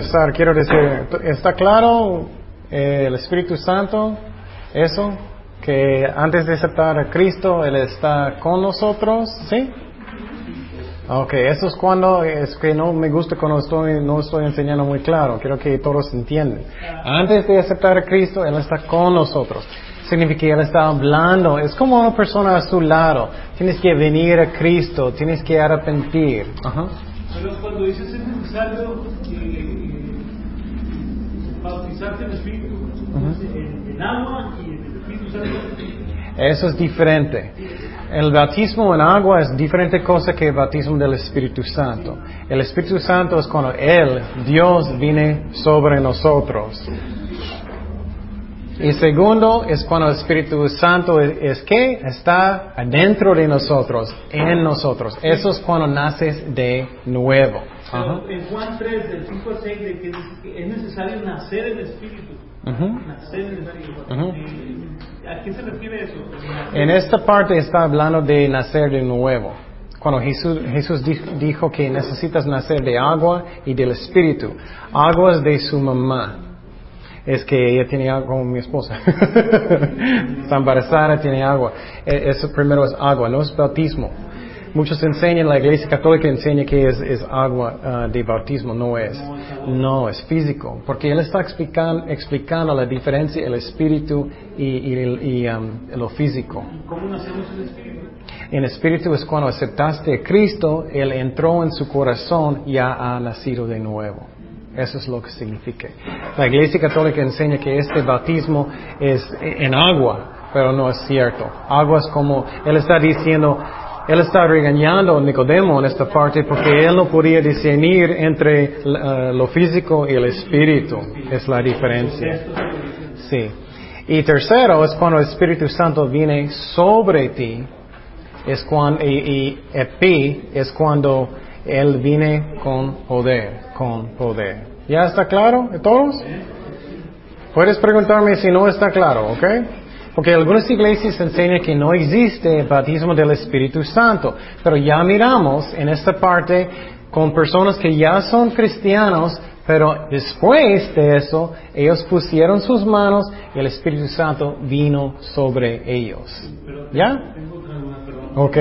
empezar, quiero decir, ¿está claro eh, el Espíritu Santo? Eso, que antes de aceptar a Cristo, Él está con nosotros, ¿sí? Ok, eso es cuando, es que no me gusta cuando estoy, no estoy enseñando muy claro, quiero que todos entiendan. Antes de aceptar a Cristo, Él está con nosotros. Significa que Él está hablando, es como una persona a su lado. Tienes que venir a Cristo, tienes que arrepentir. Pero cuando dices es necesario eh, bautizarte en Espíritu, en, en agua y en el Espíritu Santo. Eso es diferente. El bautismo en agua es diferente cosa que el bautismo del Espíritu Santo. El Espíritu Santo es cuando Él, Dios, viene sobre nosotros. Y segundo es cuando el Espíritu Santo es, es que está adentro de nosotros, en nosotros. Eso es cuando naces de nuevo. Pero en Juan 3, del 5 al 6, de que es necesario nacer en Espíritu. Nacer en Espíritu. ¿A qué se refiere eso? En esta parte está hablando de nacer de nuevo. Cuando Jesús, Jesús di- dijo que necesitas nacer de agua y del Espíritu. Agua es de su mamá. Es que ella tiene agua como mi esposa. Está embarazada, tiene agua. E- Eso primero es agua, no es bautismo. Muchos enseñan, la iglesia católica enseña que es, es agua ah, de bautismo, no es. No, es físico. Porque él está explican- explicando la diferencia, el espíritu y, y el- y, um, lo físico. ¿Cómo nacemos el Espíritu? En espíritu es cuando aceptaste a Cristo, Él entró en su corazón y ya ha nacido de nuevo. Eso es lo que significa. La Iglesia Católica enseña que este bautismo es en agua, pero no es cierto. Agua es como, Él está diciendo, Él está regañando a Nicodemo en esta parte porque Él no podía discernir entre eh, lo físico y el espíritu. Es la diferencia. Sí. Y tercero es cuando el Espíritu Santo viene sobre ti es cuando, y, y epi es cuando Él viene con poder, con poder. ¿Ya está claro todos? Puedes preguntarme si no está claro, ¿ok? Porque algunas iglesias enseñan que no existe el bautismo del Espíritu Santo, pero ya miramos en esta parte con personas que ya son cristianos, pero después de eso ellos pusieron sus manos y el Espíritu Santo vino sobre ellos. ¿Ya? Ok.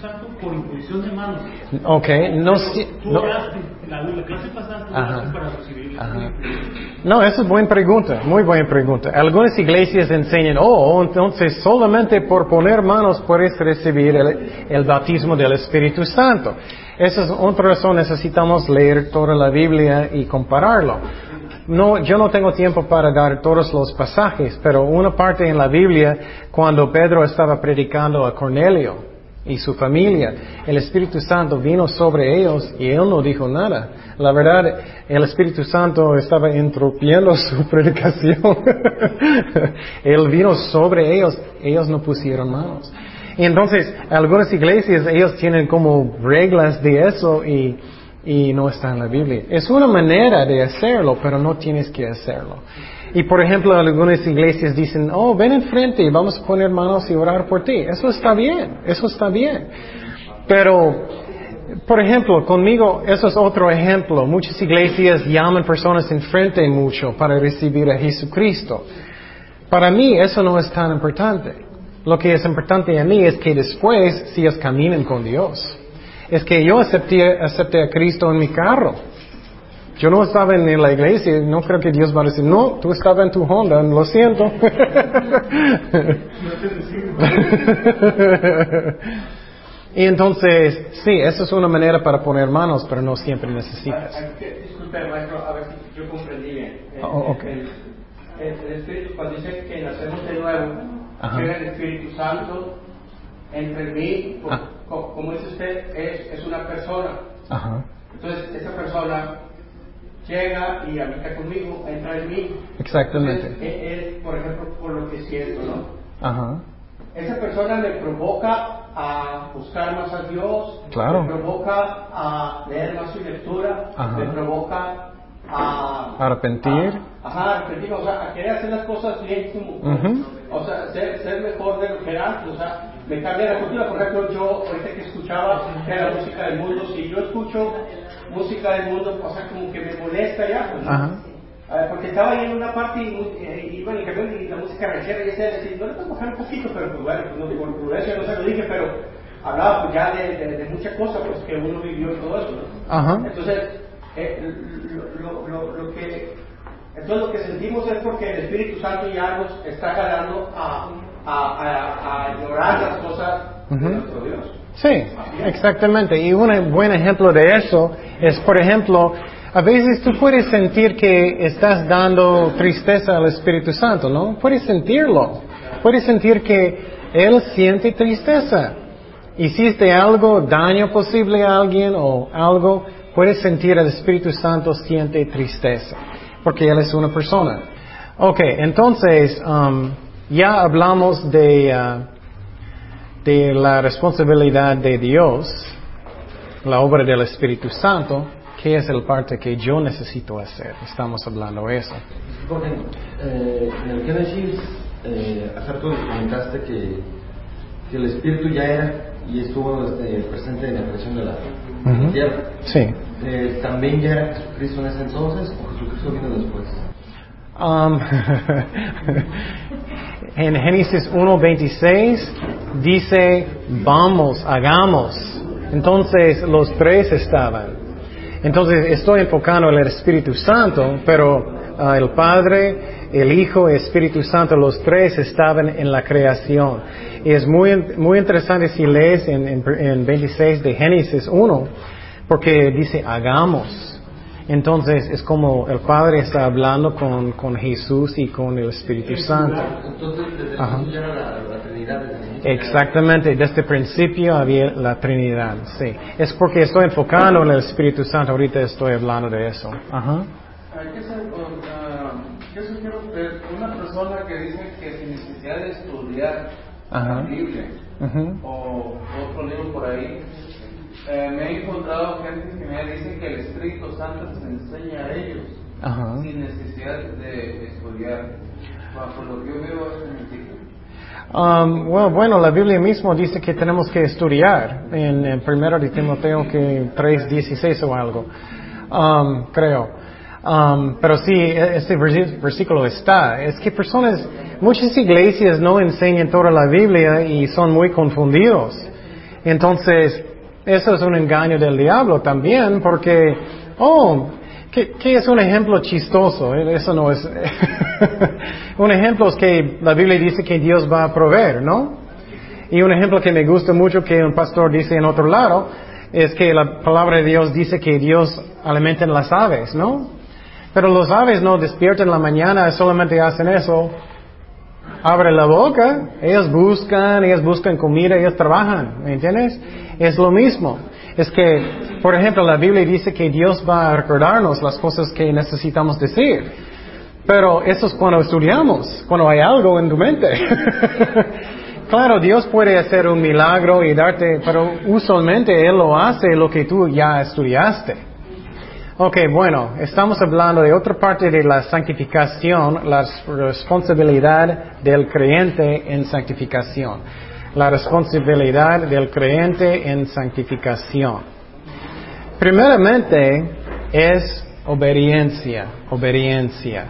Santo por imposición de manos. Ok, no, si- no, la, la clase pasada Ajá. para Ajá. No, esa es buena pregunta, muy buena pregunta. Algunas iglesias enseñan, oh, entonces solamente por poner manos puedes recibir el, el bautismo del Espíritu Santo. Esa es otra razón, necesitamos leer toda la Biblia y compararlo. No, yo no tengo tiempo para dar todos los pasajes, pero una parte en la Biblia, cuando Pedro estaba predicando a Cornelio y su familia, el Espíritu Santo vino sobre ellos y él no dijo nada. La verdad, el Espíritu Santo estaba interrumpiendo su predicación. él vino sobre ellos, ellos no pusieron manos. Entonces, algunas iglesias, ellos tienen como reglas de eso y, y no está en la Biblia. Es una manera de hacerlo, pero no tienes que hacerlo. Y por ejemplo, algunas iglesias dicen, oh, ven enfrente y vamos a poner manos y orar por ti. Eso está bien, eso está bien. Pero, por ejemplo, conmigo, eso es otro ejemplo. Muchas iglesias llaman personas enfrente mucho para recibir a Jesucristo. Para mí eso no es tan importante. Lo que es importante a mí es que después, si ellos caminen con Dios, es que yo acepté, acepté a Cristo en mi carro. Yo no estaba en la iglesia, no creo que Dios va a decir, no, tú estabas en tu Honda, lo siento. y entonces, sí, esa es una manera para poner manos, pero no siempre necesitas. Ah, Disculpe, maestro, a ver si yo comprendí bien. El, Oh, ok. el- el- el Espíritu, cuando dice que nacemos de nuevo, Ajá. llega el Espíritu Santo entre mí, co- Ah. co- como dice usted, es, es una persona. Ajá, Entonces, esa persona llega y habita conmigo, entra en mí. exactamente. Entonces, es, es, por ejemplo, por lo que siento, ¿no? Ajá, Esa persona me provoca a buscar más a Dios, Claro. me provoca a leer más su lectura, Ajá. me provoca a... Arrepentir. a- ajá, arrepentir, o sea, a querer hacer las cosas bien como... Ujú. O sea, ser, ser mejor de lo que era o sea, me cambia la cultura. Por ejemplo, yo ahorita que escuchaba que era música del mundo, si yo escucho música del mundo, o sea, como que me molesta ya, pues, ¿no? Ajá. Porque estaba ahí en una parte y eh, iba en el camión y la música ranchera y decía, no le puedo bajar un poquito, pero pues bueno, pues, no, por prudencia no se lo dije, pero hablaba pues ya de, de, de muchas cosas pues, que uno vivió y todo eso, ¿no? Ajá. Entonces, eh, lo, lo, lo, lo que, entonces lo que sentimos es porque el Espíritu Santo ya nos está jalando a, a, a, a ignorar las cosas de nuestro Dios. Sí, exactamente. Y un buen ejemplo de eso es, por ejemplo, a veces tú puedes sentir que estás dando tristeza al Espíritu Santo, ¿no? Puedes sentirlo. Puedes sentir que Él siente tristeza. Hiciste algo, daño posible a alguien o algo, puedes sentir el Espíritu Santo siente tristeza. Porque Él es una persona. Ok, entonces, um, ya hablamos de... uh, de la responsabilidad de Dios, la obra del Espíritu Santo, que es el parte que yo necesito hacer. Estamos hablando de eso. Eh, en el Génesis, eh, hace rato comentaste que, que el Espíritu ya era y estuvo este, presente en la creación de la Ujú. tierra. Sí. Eh, ¿También ya era Jesucristo en ese entonces o Jesucristo vino después? Um, en Génesis 1.26 dice, vamos, hagamos. Entonces los tres estaban. Entonces estoy enfocando en el Espíritu Santo, pero ah, el Padre, el Hijo el Espíritu Santo, los tres estaban en la creación. Y es muy, muy interesante si lees en, en, en 26 de Génesis 1, porque dice, hagamos. Entonces es como el Padre está hablando con, con Jesús y con el Espíritu Santo. Ajá. Exactamente, desde el principio había la Trinidad, sí. Es porque estoy enfocando en el Espíritu Santo, ahorita estoy hablando de eso. Ajá. Yo sugiero una persona que dice que sin necesidad de estudiar la Biblia o otro libro por ahí, eh, me he encontrado gente que me dice que el Espíritu Santo les enseña a ellos Ajá. sin necesidad de estudiar. Bajo lo que yo veo es. Um, well, bueno, la Biblia mismo dice que tenemos que estudiar en, en primero de Timoteo que 3.16 o algo, um, creo. Um, pero sí, este versi- versículo está. Es que personas, muchas iglesias no enseñan toda la Biblia y son muy confundidos. Entonces, eso es un engaño del diablo también porque, oh, ¿qué, qué es un ejemplo chistoso? Eh, Eso no es... un ejemplo es que la Biblia dice que Dios va a proveer, ¿no? Y un ejemplo que me gusta mucho que un pastor dice en otro lado es que la palabra de Dios dice que Dios alimenta las aves, ¿no? Pero los aves no despiertan la mañana, solamente hacen eso. Abre la boca, ellos buscan, ellos buscan comida, ellos trabajan, ¿me entiendes? Es lo mismo. Es que, por ejemplo, la Biblia dice que Dios va a recordarnos las cosas que necesitamos decir. Pero eso es cuando estudiamos, cuando hay algo en tu mente. claro, Dios puede hacer un milagro y darte, pero usualmente Él lo hace lo que tú ya estudiaste. Ok, bueno, estamos hablando de otra parte de la santificación, la responsabilidad del creyente en santificación. La responsabilidad del creyente en santificación. Primeramente es obediencia, obediencia.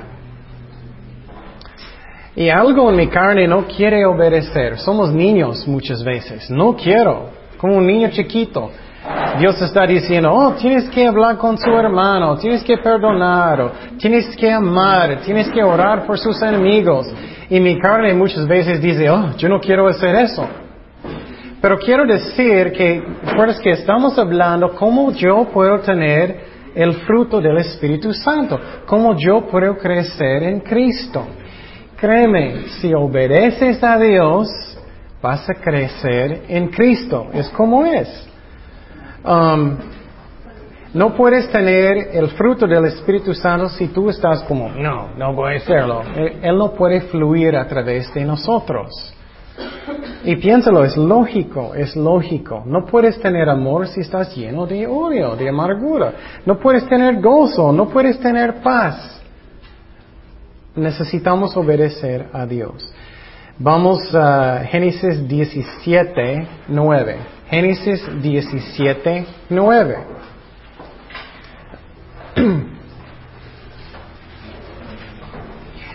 Y algo en mi carne no quiere obedecer. Somos niños muchas veces. No quiero. Como un niño chiquito. Dios está diciendo, oh, tienes que hablar con su hermano, tienes que perdonar, tienes que amar, tienes que orar por sus enemigos. Y mi carne muchas veces dice, oh, yo no quiero hacer eso. Pero quiero decir que, recuerdas que estamos hablando cómo yo puedo tener el fruto del Espíritu Santo, cómo yo puedo crecer en Cristo. Créeme, si obedeces a Dios, vas a crecer en Cristo. Es como es. Um, no puedes tener el fruto del Espíritu Santo si tú estás como, no, no voy a hacerlo. Él, él no puede fluir a través de nosotros. Y piénsalo, es lógico, es lógico. No puedes tener amor si estás lleno de odio, de amargura. No puedes tener gozo, no puedes tener paz. Necesitamos obedecer a Dios. Vamos a Génesis 17, 9. Génesis 17, 9.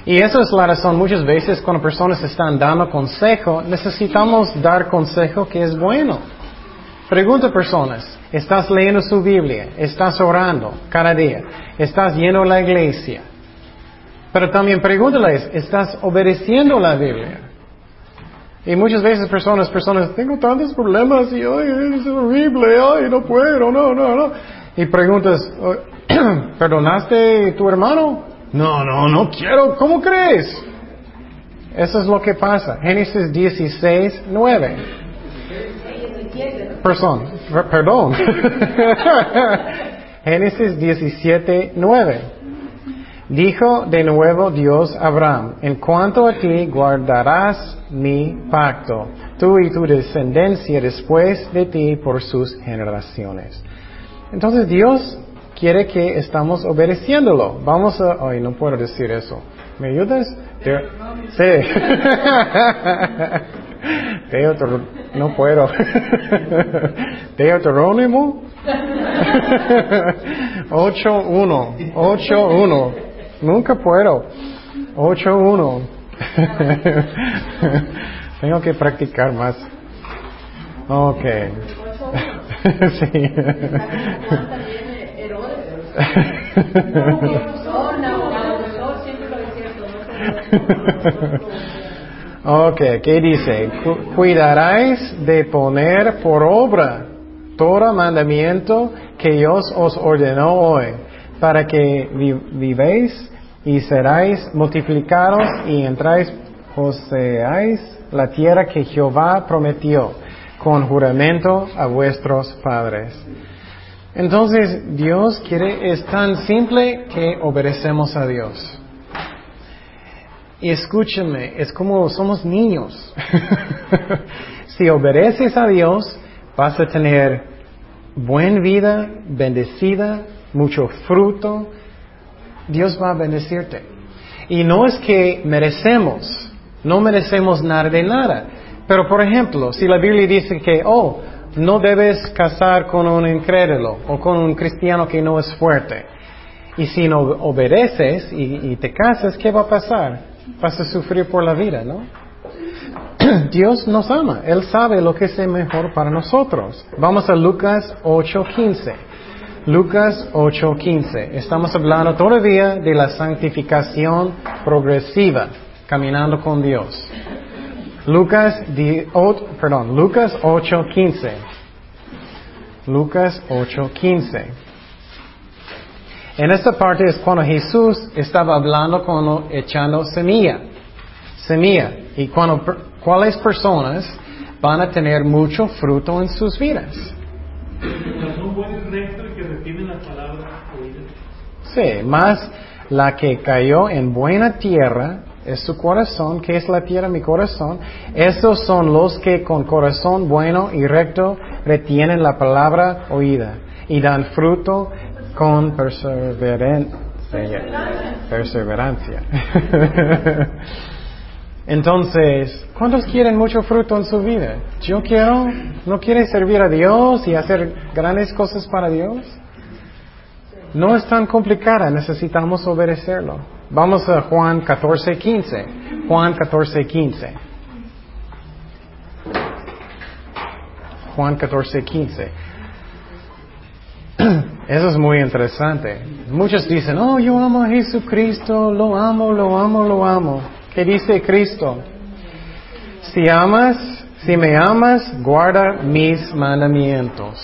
Y esa es la razón, muchas veces cuando personas están dando consejo, necesitamos dar consejo que es bueno. Pregunta personas, ¿estás leyendo su Biblia? ¿Estás orando cada día? ¿Estás yendo a la iglesia? Pero también pregúntales, ¿estás obedeciendo la Biblia? Y muchas veces personas, personas, tengo tantos problemas y ay, es horrible, ay, no puedo, no, no, no. Y preguntas, ¿perdonaste tu hermano? No, no, no quiero, ¿cómo crees? Eso es lo que pasa. Génesis 16, 9. Perdón, perdón. Génesis 17, 9. Dijo de nuevo Dios a Abraham, en cuanto a ti guardarás mi pacto, tú y tu descendencia después de ti por sus generaciones. Entonces Dios quiere que estamos obedeciéndolo. Vamos a... Ay, no puedo decir eso. ¿Me ayudas? Sí. Teotro... No puedo. Deuterónimo 8.1. 8.1. Nunca puedo. 8.1. Tengo que practicar más. Ok. sí. ok, ¿qué dice? Cuidaráis de poner por obra todo mandamiento que Dios os ordenó hoy, para que vivéis y seráis multiplicados y entráis, poseáis la tierra que Jehová prometió con juramento a vuestros padres. Entonces, Dios quiere, es tan simple que obedecemos a Dios. Y escúchame, es como somos niños. si obedeces a Dios, vas a tener buena vida, bendecida, mucho fruto. Dios va a bendecirte. Y no es que merecemos, no merecemos nada de nada. Pero por ejemplo, si la Biblia dice que, oh, no debes casar con un incrédulo o con un cristiano que no es fuerte. Y si no obedeces y, te casas, ¿qué va a pasar? Vas a sufrir por la vida, ¿no? Dios nos ama, Él sabe lo que es mejor para nosotros. Vamos a Lucas 8:15. Lucas 8:15. Estamos hablando todavía de la santificación progresiva, caminando con Dios. Lucas, perdón, Lucas 8:15. Lucas 8:15. En esta parte es cuando Jesús estaba hablando con echando semilla. Semilla. Y cuando, cuáles personas van a tener mucho fruto en sus vidas. Sí, más la que cayó en buena tierra es su corazón, que es la tierra mi corazón. Esos son los que con corazón bueno y recto retienen la palabra oída y dan fruto con perseverancia. perseverancia. Entonces, ¿cuántos quieren mucho fruto en su vida? Yo quiero, ¿no quiere servir a Dios y hacer grandes cosas para Dios? No es tan complicada, necesitamos obedecerlo. Vamos a Juan 14, 15. Juan 14, 15. Juan 14, 15. Eso es muy interesante. Muchos dicen, oh, yo amo a Jesucristo, lo amo, lo amo, lo amo. ¿Qué dice Cristo? Si amas, si me amas, guarda mis mandamientos.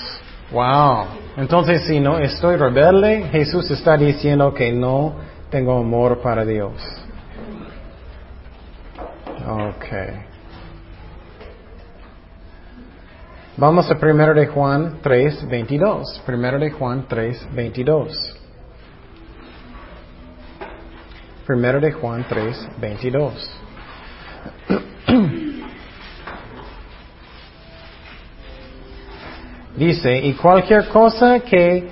Wow. Entonces, si no estoy rebelde, Jesús está diciendo que no tengo amor para Dios. Ok. Vamos a 1 de Juan 3, 22. 1 de Juan 3, 22. Primero de Juan 3, 22. Dice, y cualquier cosa que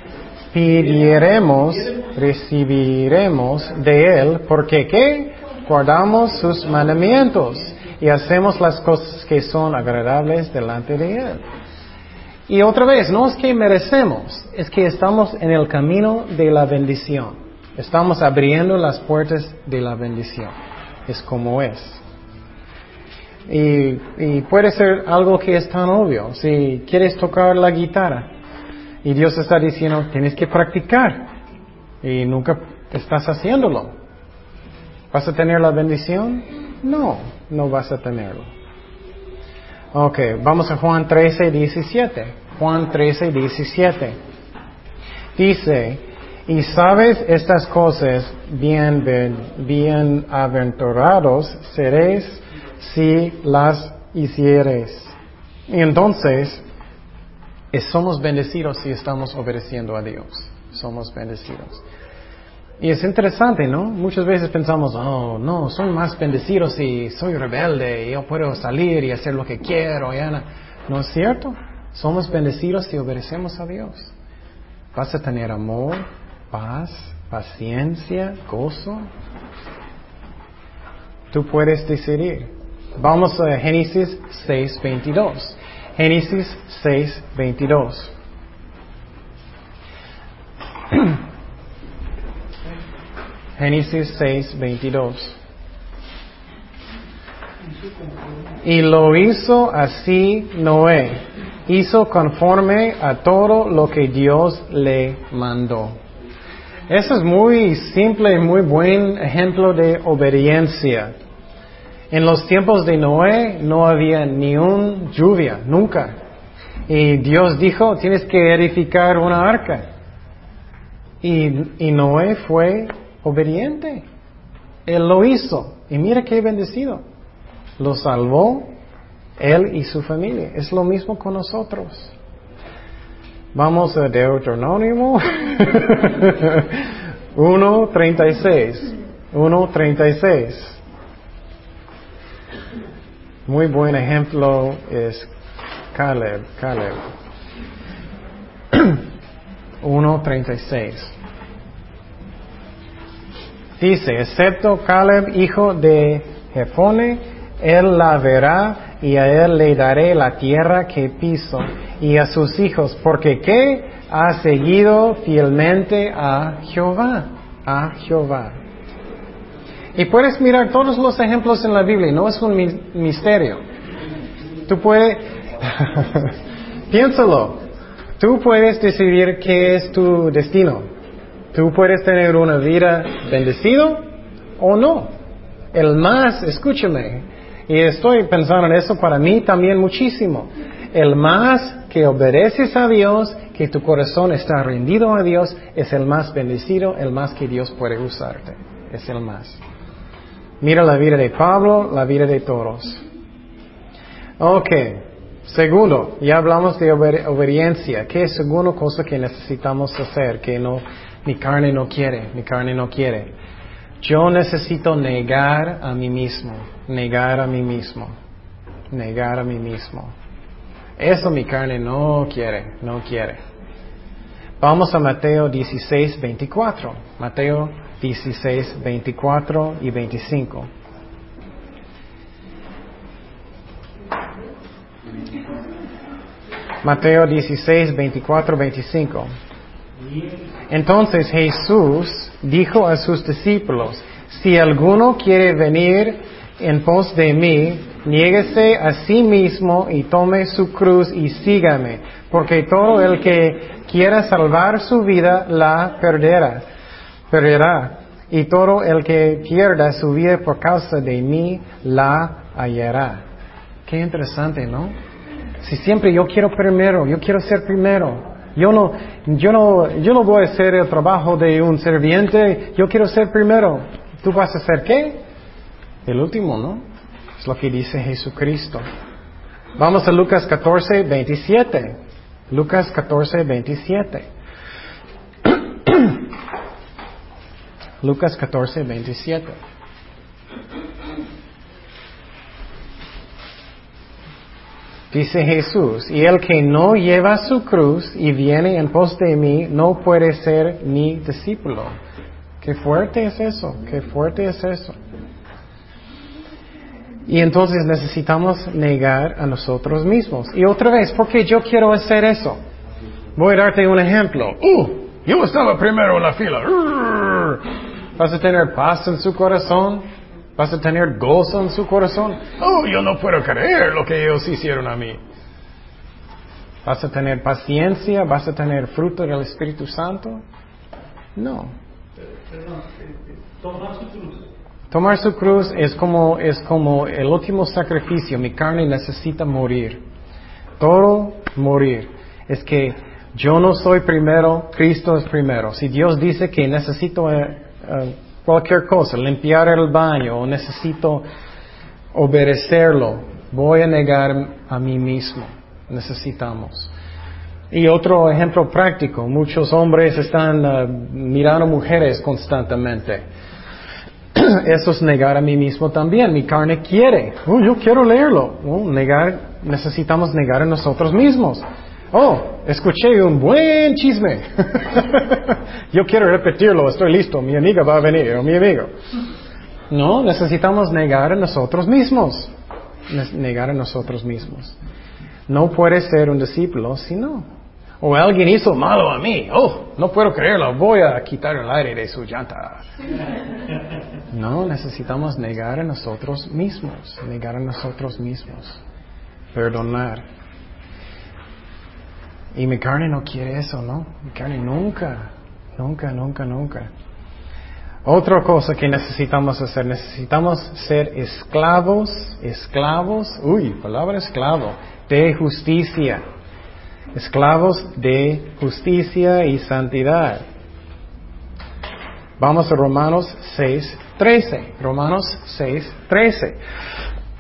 pidiremos, recibiremos de Él, porque ¿qué? Guardamos sus mandamientos y hacemos las cosas que son agradables delante de Él. Y otra vez, no es que merecemos, es que estamos en el camino de la bendición. Estamos abriendo las puertas de la bendición. Es como es. Y, puede ser algo que es tan obvio. Si quieres tocar la guitarra y Dios está diciendo, tienes que practicar y nunca estás haciéndolo. ¿Vas a tener la bendición? No, no vas a tenerlo. Ok, vamos a Juan 13, 17. Juan 13, 17. Dice, y sabes estas cosas, bien, bienaventurados seréis si las hicieres. Y entonces, somos bendecidos si estamos obedeciendo a Dios. Somos bendecidos. Y es interesante, ¿no? Muchas veces pensamos, oh, no, soy más bendecido si soy rebelde, y yo puedo salir y hacer lo que quiero. Ya no. es cierto? Somos bendecidos si obedecemos a Dios. Vas a tener amor, paz, paciencia, gozo. Tú puedes decidir. Vamos a Génesis 6.22. Génesis 6.22. Génesis 6, 22. Y lo hizo así Noé. Hizo conforme a todo lo que Dios le mandó. Eso es muy simple y muy buen ejemplo de obediencia. En los tiempos de Noé no había ni un lluvia, nunca. Y Dios dijo, tienes que edificar una arca. Y, y Noé fue obediente. Él lo hizo. Y mira qué bendecido. Lo salvó él y su familia. Es lo mismo con nosotros. Vamos a Deuteronomio 1.36. 1.36. Muy buen ejemplo es Caleb. Caleb. 1.36. Dice, excepto Caleb, hijo de Jefone, él la verá y a él le daré la tierra que piso y a sus hijos, porque ¿qué? Ha seguido fielmente a Jehová, a Jehová. Y puedes mirar todos los ejemplos en la Biblia, no es un misterio. Tú puedes, piénsalo, tú puedes decidir qué es tu destino. Tú puedes tener una vida bendecido o no. El más, escúchame, y estoy pensando en eso para mí también muchísimo. El más que obedeces a Dios, que tu corazón está rendido a Dios, es el más bendecido, el más que Dios puede usarte. Es el más. Mira la vida de Pablo, la vida de todos. Ok. Segundo, ya hablamos de obediencia. ¿Qué es segunda cosa que necesitamos hacer? Que no mi carne no quiere, mi carne no quiere. Yo necesito negar a mí mismo, negar a mí mismo, negar a mí mismo. Eso mi carne no quiere, no quiere. Vamos a Mateo 16, 24. Mateo 16, 24 y 25. Mateo 16, 24, 25. Entonces Jesús dijo a sus discípulos, si alguno quiere venir en pos de mí, niéguese a sí mismo y tome su cruz y sígame, porque todo el que quiera salvar su vida la perderá, perderá, y todo el que pierda su vida por causa de mí la hallará. Qué interesante, ¿no? Si siempre yo quiero primero, yo quiero ser primero, yo no, yo no, yo no voy a hacer el trabajo de un serviente, yo quiero ser primero. ¿Tú vas a ser qué? El último, ¿no? Es lo que dice Jesucristo. Vamos a Lucas 14, 27. Lucas 14, 27. Lucas 14, 27. Dice Jesús, y el que no lleva su cruz y viene en pos de mí no puede ser mi discípulo. Qué fuerte es eso, qué fuerte es eso. Y entonces necesitamos negar a nosotros mismos. Y otra vez, ¿por qué yo quiero hacer eso? Voy a darte un ejemplo. Uh, yo estaba primero en la fila. ¿Vas a tener paz en su corazón? ¿Vas a tener gozo en su corazón? Oh, yo no puedo creer lo que ellos hicieron a mí. ¿Vas a tener paciencia? ¿Vas a tener fruto del Espíritu Santo? No. Perdón, tomar su cruz. Tomar su cruz es como, es como el último sacrificio. Mi carne necesita morir. Todo morir. Es que yo no soy primero, Cristo es primero. Si Dios dice que necesito eh, eh, cualquier cosa, limpiar el baño o necesito obedecerlo, voy a negar a mí mismo. Necesitamos. Y otro ejemplo práctico, muchos hombres están uh, mirando mujeres constantemente. Eso es negar a mí mismo también. Mi carne quiere. Oh, yo quiero leerlo. Oh, negar, necesitamos negar a nosotros mismos. Oh, escuché un buen chisme. yo quiero repetirlo, estoy listo. Mi amiga va a venir, o mi amigo. No, necesitamos negar a nosotros mismos. Negar a nosotros mismos. No puede ser un discípulo si no. O alguien hizo malo a mí. Oh, no puedo creerlo. Voy a quitar el aire de su llanta. No, necesitamos negar a nosotros mismos. Negar a nosotros mismos. Perdonar. Y mi carne no quiere eso, ¿no? Mi carne nunca, nunca, nunca, nunca. Otra cosa que necesitamos hacer, necesitamos ser esclavos, esclavos, uy, palabra esclavo, de justicia esclavos de justicia y santidad. Vamos a Romanos 6, 13. Romanos 6, 13.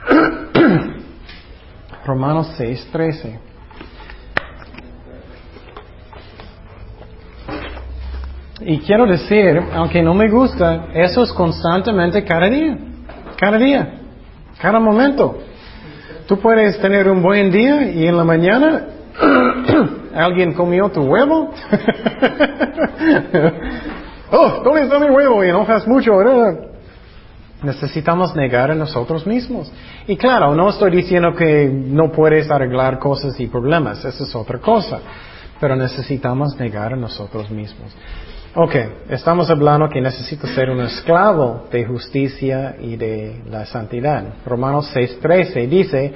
Romanos 6, 13. Y quiero decir, aunque no me gusta, eso es constantemente cada día, cada día, cada momento. Tú puedes tener un buen día y en la mañana ¿Alguien comió tu huevo? oh, ¿dónde está mi huevo? Y enojas mucho, ¿verdad? Necesitamos negar a nosotros mismos. Y claro, no estoy diciendo que no puedes arreglar cosas y problemas, eso es otra cosa. Pero necesitamos negar a nosotros mismos. Ok, estamos hablando que necesito ser un esclavo de justicia y de la santidad. Romanos 6:13 dice,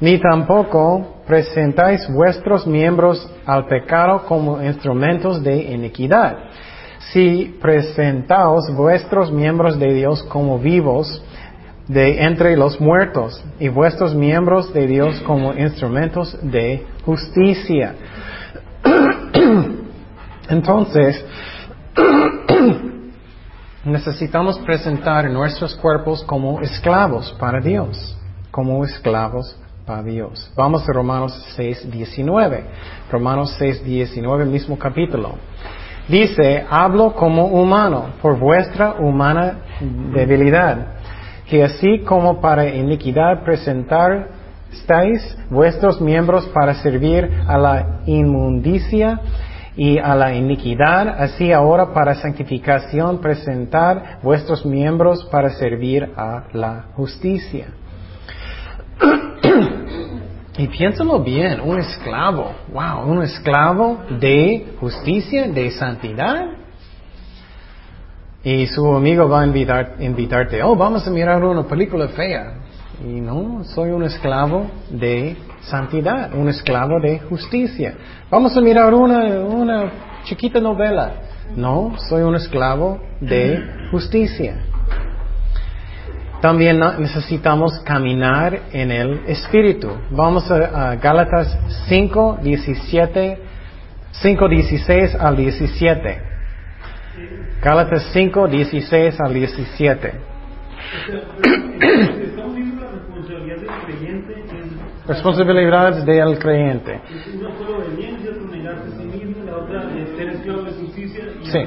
ni tampoco presentáis vuestros miembros al pecado como instrumentos de iniquidad. Si presentaos vuestros miembros de Dios como vivos de entre los muertos y vuestros miembros de Dios como instrumentos de justicia. Entonces, necesitamos presentar nuestros cuerpos como esclavos para Dios, como esclavos Dios. Vamos a Romanos 6, 19. Romanos 6, 19, mismo capítulo. Dice, hablo como humano por vuestra humana debilidad, que así como para iniquidad presentar estáis vuestros miembros para servir a la inmundicia y a la iniquidad, así ahora para santificación presentar vuestros miembros para servir a la justicia. Y piénsalo bien, un esclavo, wow, un esclavo de justicia, de santidad. Y su amigo va a invitar, invitarte, oh, vamos a mirar una película fea. Y no, soy un esclavo de santidad, un esclavo de justicia. Vamos a mirar una, una chiquita novela. No, soy un esclavo de justicia. También necesitamos caminar en el Espíritu. Vamos a, Gálatas 5, 17, 5, 16 al 17. Gálatas 5, 16 al 17. Estamos viendo la responsabilidad del creyente a sí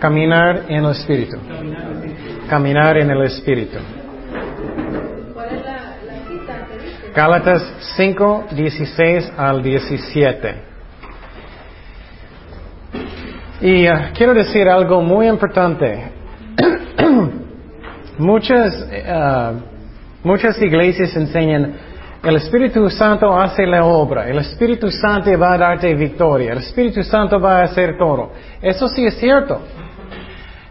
Caminar en el Espíritu. Caminar en el Espíritu. ¿Cuál es la, la cita que dice? Gálatas 5, 16 al 17. Y ah, quiero decir algo muy importante. muchas, ah, muchas iglesias enseñan, el Espíritu Santo hace la obra, el Espíritu Santo va a darte victoria, el Espíritu Santo va a hacer todo. Eso sí es cierto.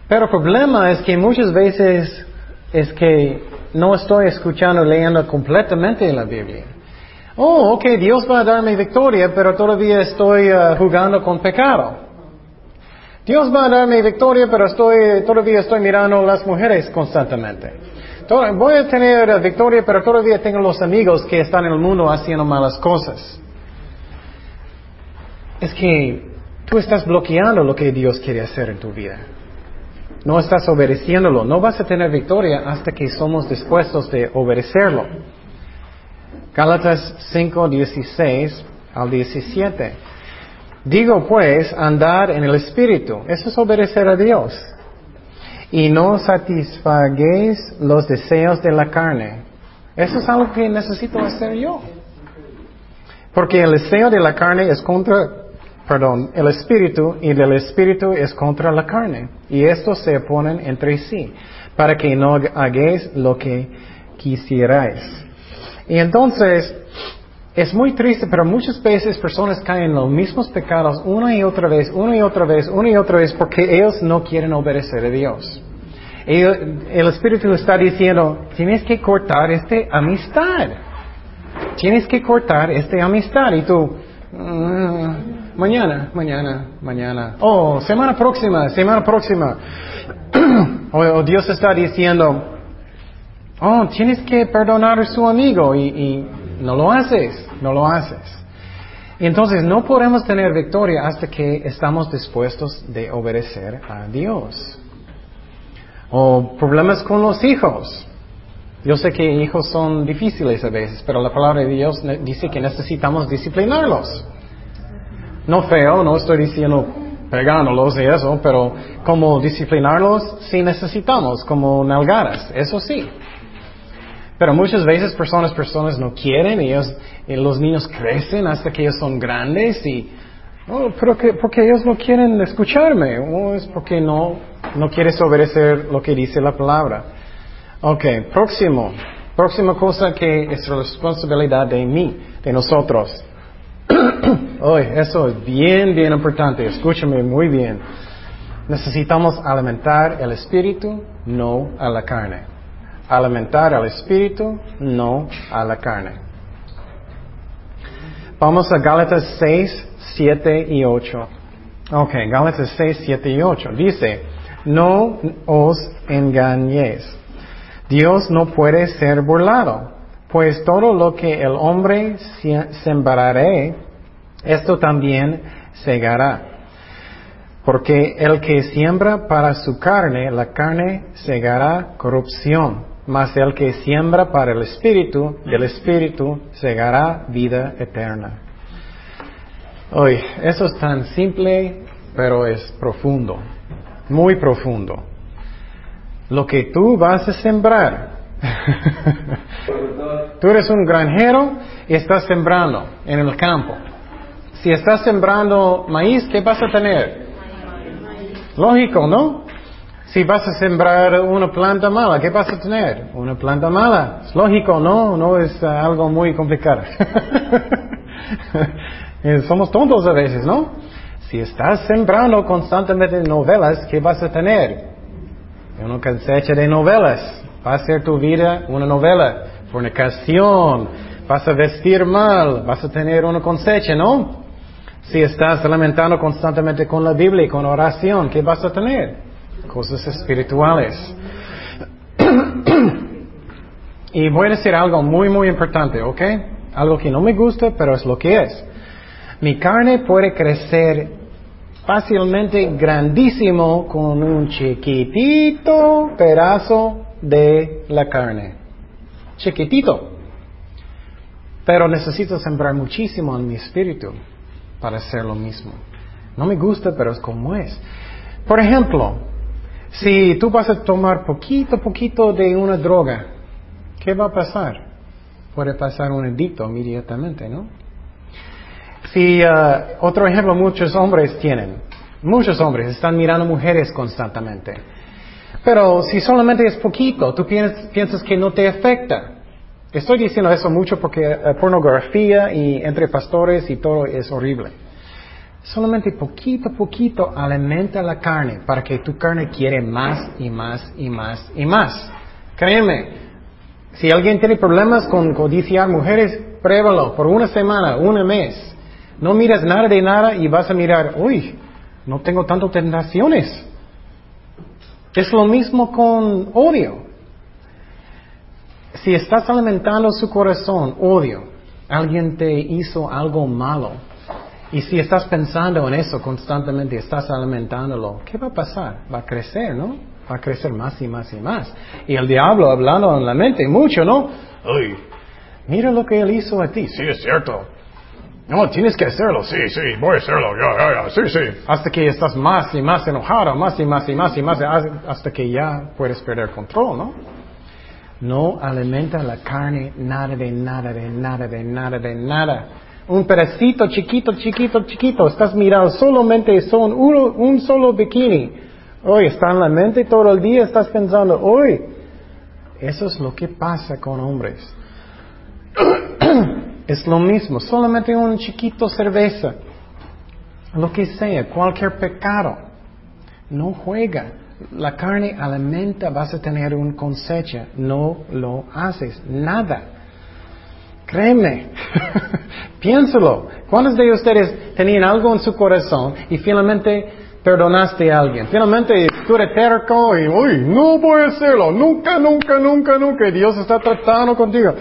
Pero el problema es que muchas veces es que no estoy escuchando, leyendo completamente la Biblia. Oh, ok, Dios va a darme victoria, pero todavía estoy ah, jugando con pecado. Dios va a darme victoria, pero estoy, todavía estoy mirando a las mujeres constantemente. Voy a tener victoria, pero todavía tengo los amigos que están en el mundo haciendo malas cosas. Es que tú estás bloqueando lo que Dios quiere hacer en tu vida. No estás obedeciéndolo. No vas a tener victoria hasta que somos dispuestos de obedecerlo. Gálatas 5, 16 al 17. Digo pues, andar en el Espíritu. Eso es obedecer a Dios. Y no satisfaguéis los deseos de la carne. Eso es algo que necesito hacer yo. Porque el deseo de la carne es contra, perdón, el espíritu y del espíritu es contra la carne. Y estos se oponen entre sí, para que no hagáis lo que quisierais. Y entonces, es muy triste, pero muchas veces personas caen en los mismos pecados una y otra vez, una y otra vez, una y otra vez, porque ellos no quieren obedecer a Dios. el Espíritu está diciendo, tienes que cortar esta amistad. Tienes que cortar esta amistad. Y tú, mm, mañana, mañana, mañana. Oh, semana próxima, semana próxima. o, Dios está diciendo, oh, tienes que perdonar a su amigo y no lo haces no lo haces. Y entonces no podemos tener victoria hasta que estamos dispuestos de obedecer a Dios. O problemas con los hijos. Yo sé que hijos son difíciles a veces, pero la palabra de Dios dice que necesitamos disciplinarlos. No feo, no estoy diciendo pegándolos y eso, pero como disciplinarlos sí necesitamos, como nalgadas, eso sí. Pero muchas veces personas, personas no quieren y, ellos, los niños crecen hasta que ellos son grandes y, oh, pero que, porque ellos no quieren escucharme, o es porque no, no quieres obedecer lo que dice la palabra. Ok, próximo. Próxima cosa que es responsabilidad de mí, de nosotros. Hoy, eso es bien, bien importante. Escúchame muy bien. Necesitamos alimentar el espíritu, no a la carne alimentar al espíritu, no a la carne. Vamos a Gálatas 6, 7 y 8. Ok, Gálatas 6, 7 y 8. Dice, no os engañéis. Dios no puede ser burlado, pues todo lo que el hombre sembraré, esto también segará. Porque el que siembra para su carne, la carne segará corrupción mas el que siembra para el Espíritu, del Espíritu segará vida eterna. Hoy, eso es tan simple, pero es profundo, muy profundo. Lo que tú vas a sembrar. tú eres un granjero y estás sembrando en el campo. Si estás sembrando maíz, ¿qué vas a tener? Lógico, ¿no? Si vas a sembrar una planta mala, ¿qué vas a tener? Una planta mala. Es lógico, ¿no? No es uh, algo muy complicado. Eh, somos tontos a veces, ¿no? Si estás sembrando constantemente novelas, ¿qué vas a tener? Una cosecha de novelas. Va a ser tu vida una novela. Fornicación. Vas a vestir mal. Vas a tener una cosecha, ¿no? Si estás alimentando constantemente con la Biblia y con oración, ¿qué vas a tener? cosas espirituales. y voy a decir algo muy, muy importante, ¿ok? Algo que no me gusta, pero es lo que es. Mi carne puede crecer fácilmente grandísimo con un chiquitito pedazo de la carne. Chiquitito. Pero necesito sembrar muchísimo en mi espíritu para hacer lo mismo. No me gusta, pero es como es. Por ejemplo, si tú vas a tomar poquito, poquito de una droga, ¿qué va a pasar? puede pasar un edicto inmediatamente, ¿no? Si, uh, otro ejemplo muchos hombres tienen, muchos hombres están mirando mujeres constantemente. Pero si solamente es poquito, tú piensas, que no te afecta. Estoy diciendo eso mucho porque eh, pornografía y entre pastores y todo es horrible. Solamente poquito, poquito alimenta la carne para que tu carne quiere más y más y más y más. Créeme, si alguien tiene problemas con codiciar mujeres, pruébalo por una semana, un mes. No miras nada de nada y vas a mirar, uy, no tengo tantas tentaciones. Es lo mismo con odio. Si estás alimentando su corazón, odio, alguien te hizo algo malo, y si estás pensando en eso constantemente, estás alimentándolo, ¿qué va a pasar? Va a crecer, ¿no? Va a crecer más y más y más. Y el diablo hablando en la mente mucho, ¿no? Uy, mira lo que él hizo a ti. Sí, es cierto. No, tienes que hacerlo. Sí, sí, voy a hacerlo. Ya, ya, ya. Sí, sí. Hasta que estás más y más enojado, más y más y más y más, hasta que ya puedes perder control, ¿no? No alimenta la carne nada de nada de nada de nada de nada. Un pedacito chiquito, chiquito, chiquito. Estás mirando solamente son uno, un solo bikini. Hoy está en la mente todo el día, estás pensando, hoy. Eso es lo que pasa con hombres. Es lo mismo, solamente un chiquito cerveza, lo que sea, cualquier pecado. No juega. La carne alimenta, vas a tener un cosecha. No lo haces, nada. Créeme, piénsalo. ¿Cuántos de ustedes tenían algo en su corazón y finalmente perdonaste a alguien? Finalmente tú eres terco y, uy, no voy a hacerlo, nunca, nunca, nunca, nunca. Dios está tratando contigo.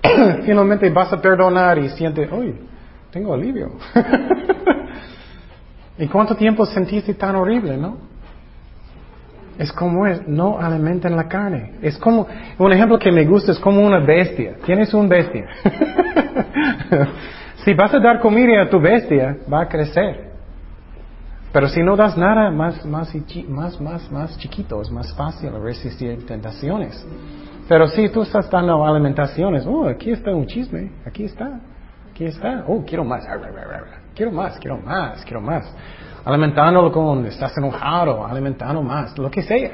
finalmente vas a perdonar y sientes, uy, tengo alivio. ¿Y cuánto tiempo sentiste tan horrible, no? Es como es, no alimenten la carne. Es como, un ejemplo que me gusta es como una bestia. Tienes un bestia. si vas a dar comida a tu bestia, va a crecer. Pero si no das nada, más, más, más, más, más chiquito, es más fácil resistir tentaciones. Pero si tú estás dando alimentaciones, oh, aquí está un chisme, aquí está, aquí está, oh, quiero más, quiero más, quiero más, quiero más alimentándolo con, estás enojado, alimentando más, lo que sea.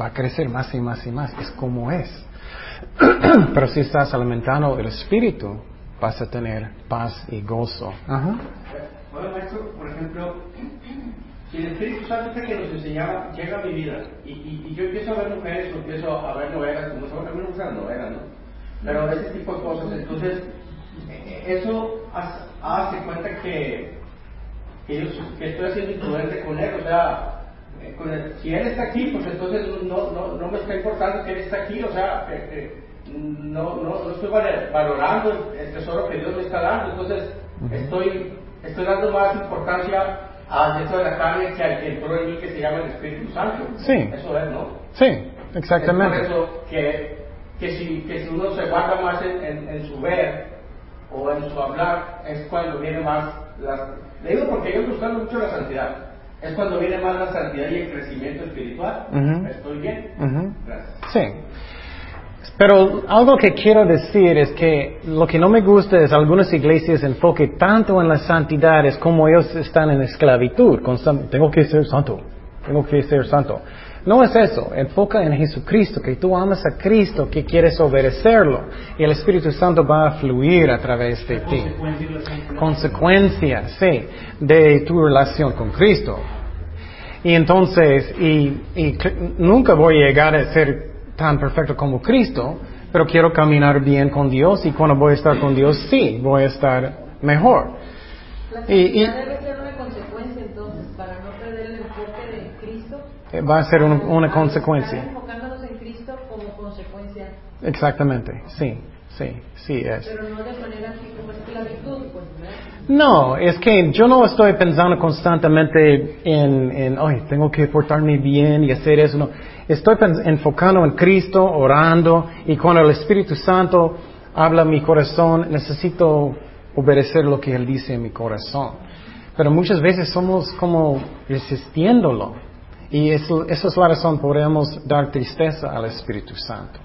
Va a crecer más y más y más, es como es. Pero si estás alimentando el espíritu, vas a tener paz y gozo. Bueno, maestro, por ejemplo, si el Espíritu Santo que nos enseñaba llega a mi vida y, y, yo empiezo a ver mujeres o empiezo a ver novelas, como se a mí me gustan novelas, ¿no? Pero ese tipo de cosas, entonces, eh, eso hace cuenta que que, yo, que estoy haciendo imprudente con él, o sea, eh, con el, si él está aquí, pues entonces no, no, no me está importando que él está aquí, o sea, eh, eh, no, no, no estoy valorando el tesoro que Dios me está dando, entonces estoy, estoy dando más importancia al esto de la carne que al que entró en mí que se llama el Espíritu Santo. Sí. Eso es, ¿no? Sí, exactamente. Es por eso que, que, si, que si uno se guarda más en, en, en su ver o en su hablar, es cuando viene más las, le digo porque yo buscando mucho la santidad. Es cuando viene más la santidad y el crecimiento espiritual. ¿Estoy bien? Gracias. Sí. Pero algo que quiero decir es que lo que no me gusta es algunas iglesias enfoque tanto en la santidad es como ellos están en esclavitud. tengo que ser santo. Tengo que ser santo. No es eso, enfoca en Jesucristo, que tú amas a Cristo, que quieres obedecerlo y el Espíritu Santo va a fluir a través de ti. Consecuencia, sí, de tu relación con Cristo. Y entonces, y nunca voy a llegar a ser tan perfecto como Cristo, pero quiero caminar bien con Dios y cuando voy a estar con Dios, sí, voy a estar mejor. y, va a ser una consecuencia. enfocándonos en Cristo como consecuencia. Exactamente, sí, sí, sí es. Pero no de manera así como esclavitud, pues, No, es que yo no estoy pensando constantemente en, en hoy tengo que portarme bien y hacer eso. No. Estoy enfocando en Cristo, orando, y cuando el Espíritu Santo habla a mi corazón, necesito obedecer lo que Él dice en mi corazón. Pero muchas veces somos como resistiéndolo. Y eso, esa es la razón, podemos dar tristeza al Espíritu Santo.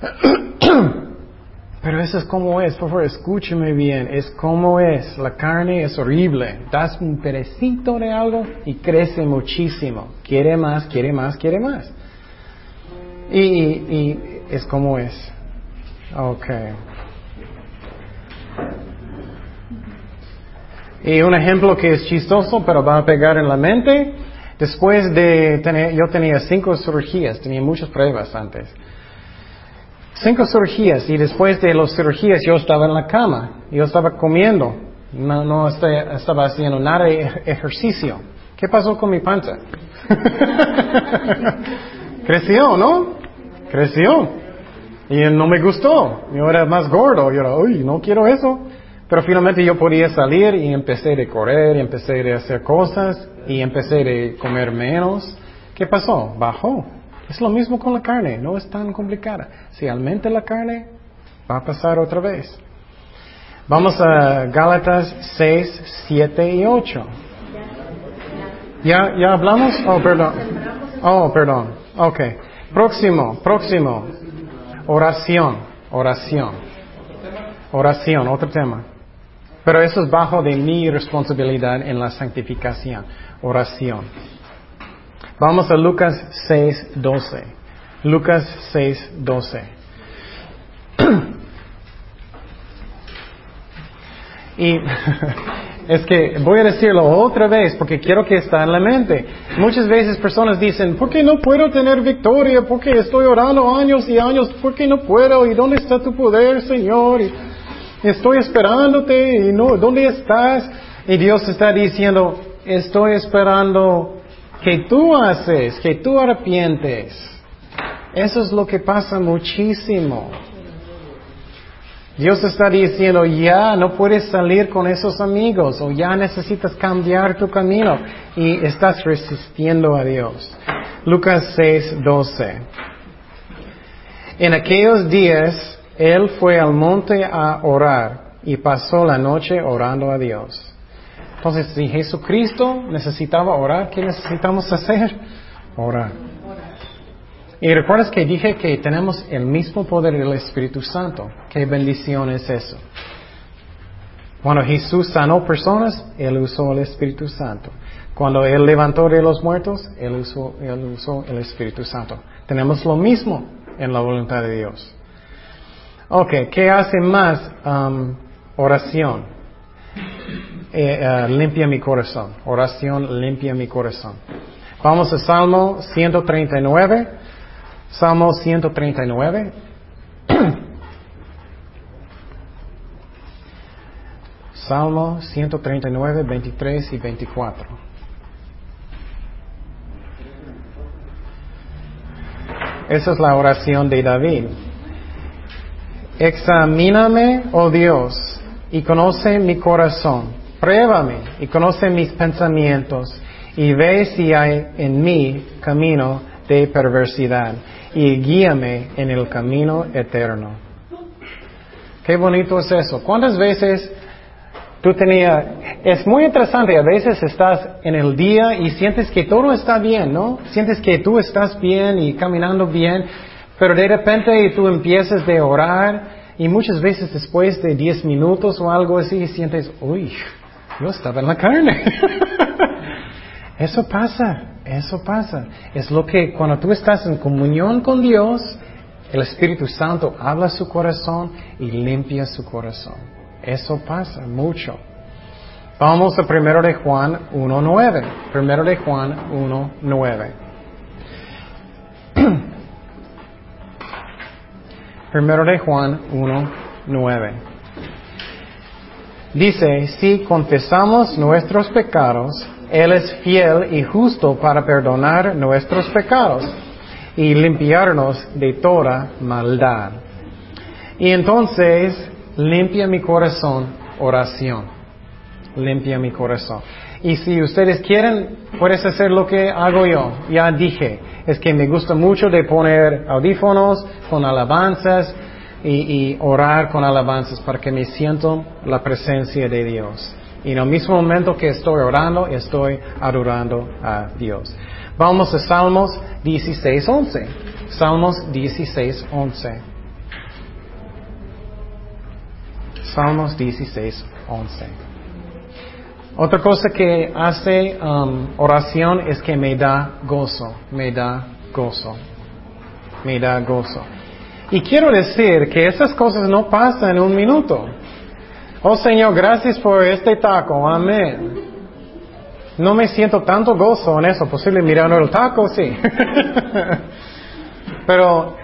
Pero eso es como es, por favor, escúcheme bien, es como es. La carne es horrible. Das un perecito de algo y crece muchísimo. Quiere más, quiere más, quiere más. Y, es como es. Ok. Y un ejemplo que es chistoso, pero va a pegar en la mente. Después de tener, yo tenía cinco cirugías, tenía muchas pruebas antes. Cinco cirugías y después de las cirugías yo estaba en la cama, yo estaba comiendo, no, no estaba, haciendo nada de ejercicio. ¿Qué pasó con mi panza? Creció, ¿no? Creció. Y no me gustó. Yo era más gordo. Yo era, uy, no quiero eso. Pero finalmente yo podía salir y empecé a correr, empecé a hacer cosas y empecé a comer menos. ¿Qué pasó? Bajó. Es lo mismo con la carne, no es tan complicada. Si aumenta la carne, va a pasar otra vez. Vamos a Gálatas 6, 7 y 8. ¿Ya, ¿Ya hablamos? Oh, perdón. Oh, perdón. Ok. Próximo, próximo. Oración, oración. Oración, otro tema. Pero eso es bajo de mi responsabilidad en la santificación. Oración. Vamos a Lucas 6, 12. Lucas 6, 12. y es que voy a decirlo otra vez porque quiero que está en la mente. Muchas veces personas dicen, ¿por qué no puedo tener victoria? ¿Por qué estoy orando años y años? ¿Por qué no puedo? ¿Y dónde está tu poder, Señor? Y estoy esperándote y no, ¿dónde estás? Y Dios está diciendo, estoy esperando que tú haces, que tú arrepientes. Eso es lo que pasa muchísimo. Dios está diciendo, ya no puedes salir con esos amigos o ya necesitas cambiar tu camino y estás resistiendo a Dios. Lucas 6, 12. En aquellos días, Él fue al monte a orar y pasó la noche orando a Dios. Entonces, si Jesucristo necesitaba orar, ¿qué necesitamos hacer? Orar. Y recuerdas que dije que tenemos el mismo poder del Espíritu Santo. ¿Qué bendición es eso? Cuando Jesús sanó personas, Él usó el Espíritu Santo. Cuando Él levantó de los muertos, Él usó, él usó el Espíritu Santo. Tenemos lo mismo en la voluntad de Dios. Ok, ¿qué hace más um, oración? Eh, eh, limpia mi corazón. Oración limpia mi corazón. Vamos a Salmo 139. Salmo 139. Salmo 139, 23 y 24. Esa es la oración de David. Examíname, oh Dios, y conoce mi corazón. Pruébame y conoce mis pensamientos y ve si hay en mí camino de perversidad y guíame en el camino eterno. Qué bonito es eso. ¿Cuántas veces tú tenías... Es muy interesante, a veces estás en el día y sientes que todo está bien, ¿no? Sientes que tú estás bien y caminando bien, pero de repente tú empiezas de orar y muchas veces después de 10 minutos o algo así sientes, uy, yo estaba en la carne. eso pasa, eso pasa. Es lo que cuando tú estás en comunión con Dios, el Espíritu Santo habla su corazón y limpia su corazón. Eso pasa mucho. Vamos a primero de Juan 1.9. Primero de Juan 1.9. Primero de Juan 1.9. Dice, si confesamos nuestros pecados, Él es fiel y justo para perdonar nuestros pecados y limpiarnos de toda maldad. Y entonces, limpia mi corazón, oración. Limpia mi corazón. Y si ustedes quieren, puedes hacer lo que hago yo. Ya dije, es que me gusta mucho de poner audífonos con alabanzas y, orar con alabanzas para que me siento la presencia de Dios. Y en el mismo momento que estoy orando, estoy adorando a Dios. Vamos a Salmos 16.11. Salmos 16.11. Salmos 16, 11. Otra cosa que hace um, oración es que me da gozo, me da gozo, me da gozo. Y quiero decir que esas cosas no pasan en un minuto. Oh Señor, gracias por este taco, amén. No me siento tanto gozo en eso, posible mirando el taco, sí. Pero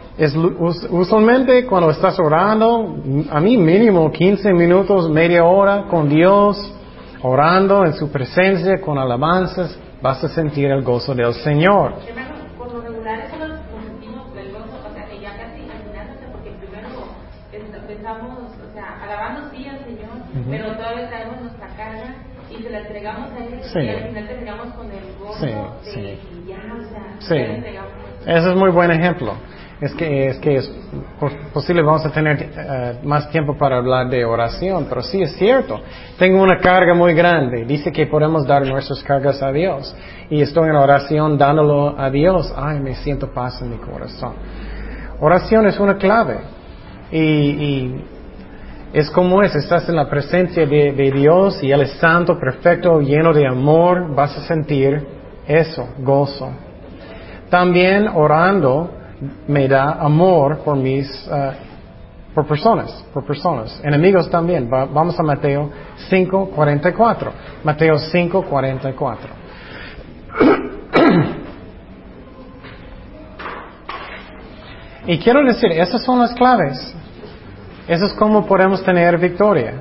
usualmente cuando estás orando, a mí mínimo 15 minutos, media hora con Dios, orando en su presencia, con alabanzas, vas a sentir el gozo del Señor. Hermano, por lo regular eso nos sentimos el gozo, o sea, que ya casi imaginándose, porque primero empezamos, o sea, alabando sí al Señor, pero todavía traemos nuestra carga y se la entregamos a Él Sí. y al final terminamos con el gozo Sí, de sí. ya, o sea, Sí. ya le entregamos. Ese es muy buen ejemplo. Es que es, que es pos- posible vamos a tener eh, más tiempo para hablar de oración, pero sí es cierto. Tengo una carga muy grande. Dice que podemos dar nuestras cargas a Dios. Y estoy en oración dándolo a Dios. Ay, me siento paz en mi corazón. Oración es una clave. Y, y es como es, estás en la presencia de, Dios y Él es santo, perfecto, lleno de amor, vas a sentir eso, gozo. También orando me da amor por mis, eh, por personas, por personas. Enemigos también. Va- vamos a Mateo 5.44. Mateo 5.44. y quiero decir, esas son las claves. Eso es como podemos tener victoria.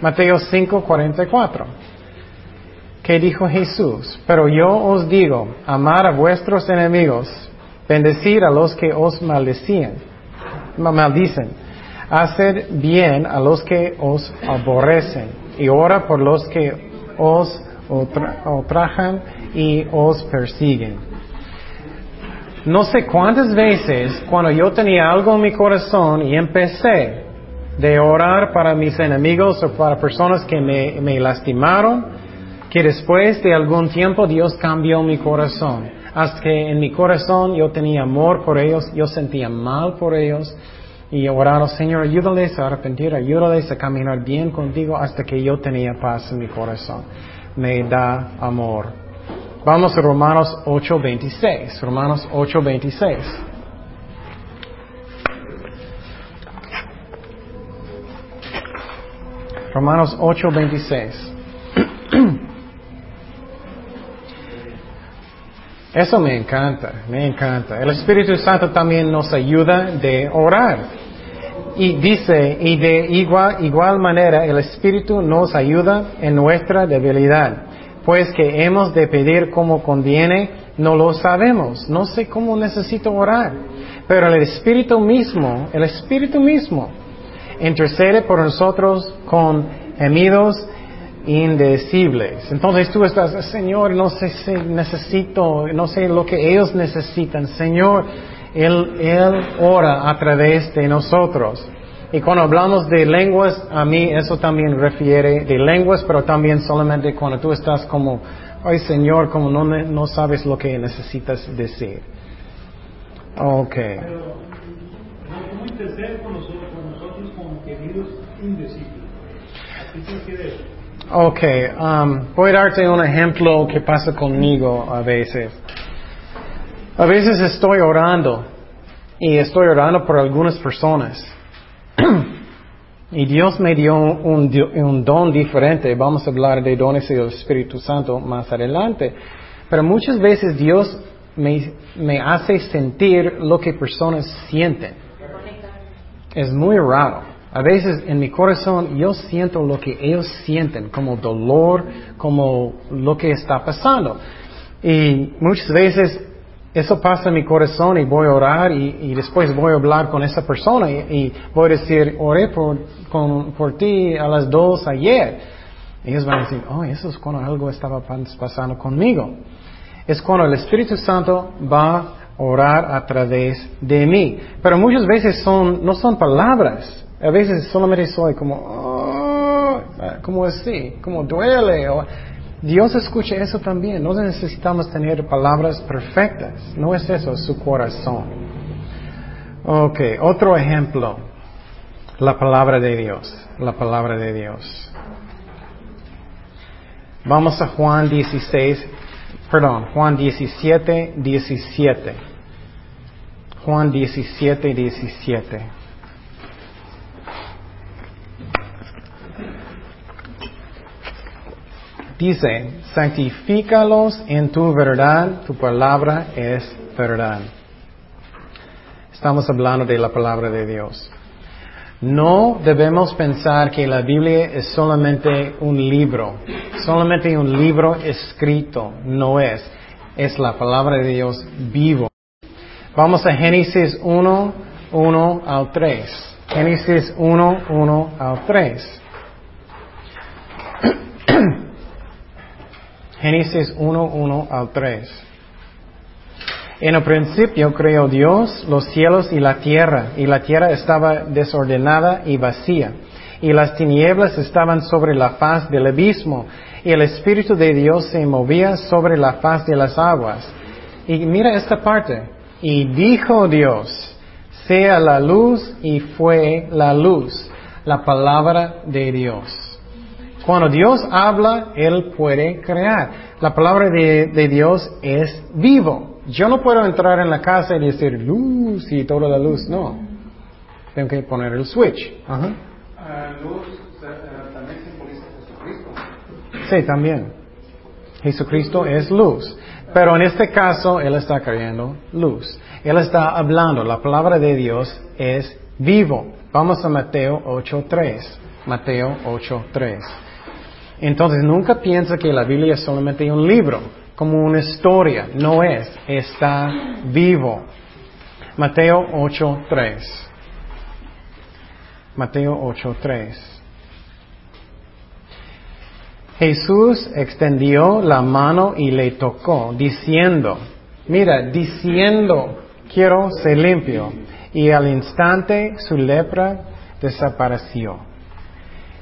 Mateo 5:44. ¿Qué dijo Jesús? Pero yo os digo, amar a vuestros enemigos, bendecir a los que os maldecían, ma- maldicen, hacer bien a los que os aborrecen y ora por los que os ultra- ultrajan y os persiguen. No sé cuántas veces cuando yo tenía algo en mi corazón y empecé de orar para mis enemigos o para personas que me, lastimaron, que después de algún tiempo Dios cambió mi corazón. Hasta que en mi corazón yo tenía amor por ellos, yo sentía mal por ellos y oraba, Señor, ayúdales a arrepentir, ayúdales a caminar bien contigo hasta que yo tenía paz en mi corazón. Me da amor. Vamos a Romanos 8:26. Romanos 8:26. Romanos 8:26. Eso me encanta, me encanta. El Espíritu Santo también nos ayuda de orar. Y dice, y de igual, igual manera el Espíritu nos ayuda en nuestra debilidad, pues que hemos de pedir como conviene, no lo sabemos, no sé cómo necesito orar, pero el Espíritu mismo, el Espíritu mismo, intercede por nosotros con gemidos indecibles. Entonces tú estás, Señor, no sé si necesito, no sé lo que ellos necesitan. Señor, Él, Él ora a través de nosotros. Y cuando hablamos de lenguas, a mí eso también refiere de lenguas, pero también solamente cuando tú estás como, ay Señor, como no, no sabes lo que necesitas decir. Ok. Ok, um, voy a darte un ejemplo que pasa conmigo a veces. A veces estoy orando y estoy orando por algunas personas. y Dios me dio un, don diferente. Vamos a hablar de dones del Espíritu Santo más adelante. Pero muchas veces Dios me, me hace sentir lo que personas sienten. Es muy raro. A veces en mi corazón yo siento lo que ellos sienten, como dolor, como lo que está pasando. Y muchas veces eso pasa en mi corazón y voy a orar y, y después voy a hablar con esa persona y, y voy a decir, oré por, con- por ti a las dos ayer. Ellos van a decir, oh, eso es cuando algo estaba pas- pasando conmigo. Es cuando el Espíritu Santo va a orar a través de mí. Pero muchas veces son, no son palabras. A veces solamente soy como, "Oh", como así, como duele. o- Dios escucha eso también. No necesitamos tener palabras perfectas. No es eso, es su corazón. Ok, otro ejemplo. La palabra de Dios, la palabra de Dios. Vamos a Juan 16, perdón, Juan 17, 17. Juan 17, 17. Dice, santifícalos en tu verdad, tu palabra es verdad. Estamos hablando de la palabra de Dios. No debemos pensar que la Biblia es solamente un libro, solamente un libro escrito, no es. Es la palabra de Dios vivo. Vamos a Génesis 1, 1 al 3. Génesis 1, 1 al 3. Génesis 1, 1 al 3. En el principio creó Dios los cielos y la tierra, y la tierra estaba desordenada y vacía, y las tinieblas estaban sobre la faz del abismo, y el Espíritu de Dios se movía sobre la faz de las aguas. Y mira esta parte, y dijo Dios, sea la luz, y fue la luz, la palabra de Dios. Cuando Dios habla, Él puede crear. La palabra de, Dios es vivo. Yo no puedo entrar en la casa y decir luz y toda la luz, no. Tengo que poner el switch. Ajá. Uh, luz uh, también simboliza Jesucristo. Sí, también. Jesucristo es luz. Pero en este caso, Él está creando luz. Él está hablando. La palabra de Dios es vivo. Vamos a Mateo 8.3. Mateo 8.3. Entonces nunca piensa que la Biblia es solamente un libro, como una historia. No es, está vivo. Mateo 8.3. Mateo 8.3. Jesús extendió la mano y le tocó, diciendo, mira, diciendo, quiero ser limpio. Y al instante su lepra desapareció.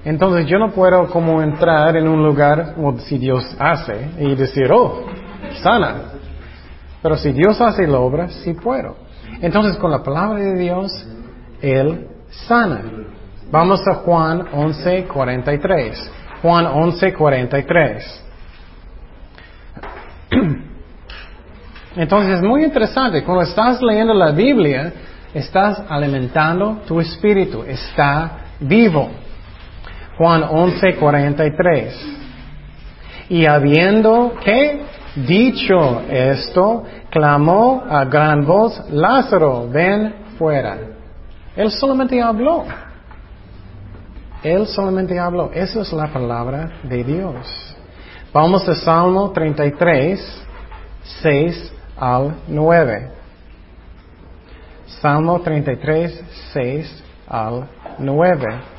Entonces yo no puedo como entrar en un lugar, si Dios hace, y decir, oh, sana. Pero si Dios hace la obra, sí puedo. Entonces con la palabra de Dios, Él sana. Vamos a Juan 11:43. Juan 11:43. Entonces es muy interesante, cuando estás leyendo la Biblia, estás alimentando tu espíritu, está vivo. Juan 11:43. Y habiendo que dicho esto, clamó a gran voz, Lázaro, ven fuera. Él solamente habló. Él solamente habló. Esa es la palabra de Dios. Vamos a Salmo 33, 6 al 9. Salmo 33, 6 al 9.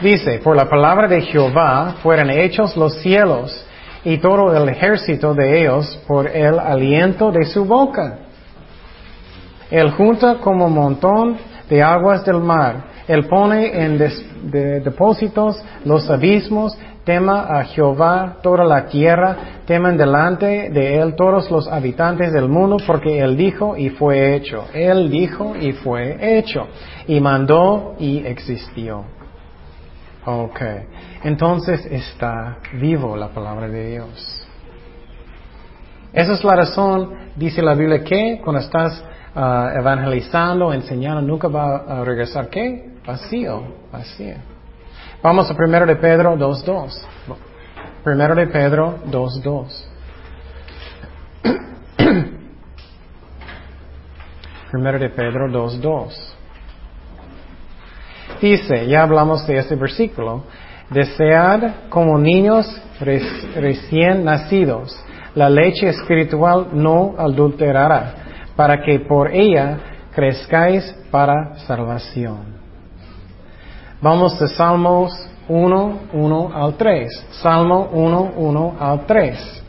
Dice, por la palabra de Jehová fueron hechos los cielos y todo el ejército de ellos por el aliento de su boca. Él junta como montón de aguas del mar. Él pone en depósitos los abismos. Tema a Jehová toda la tierra. Temen delante de él todos los habitantes del mundo porque él dijo y fue hecho. Él dijo y fue hecho. Y mandó y existió. Ok. Entonces está vivo la palabra de Dios. Esa es la razón, dice la Biblia, que cuando estás ah, evangelizando, enseñando, nunca va a regresar, ¿qué? Vacío, vacío. Vamos a primero de Pedro 2.2. Primero de Pedro 2.2. primero de Pedro 2.2. Dice, ya hablamos de este versículo, desead como niños recién nacidos la leche espiritual no adulterará, para que por ella crezcáis para salvación. Vamos de Salmos 1, 1 al 3. Salmo 1, 1 al 3.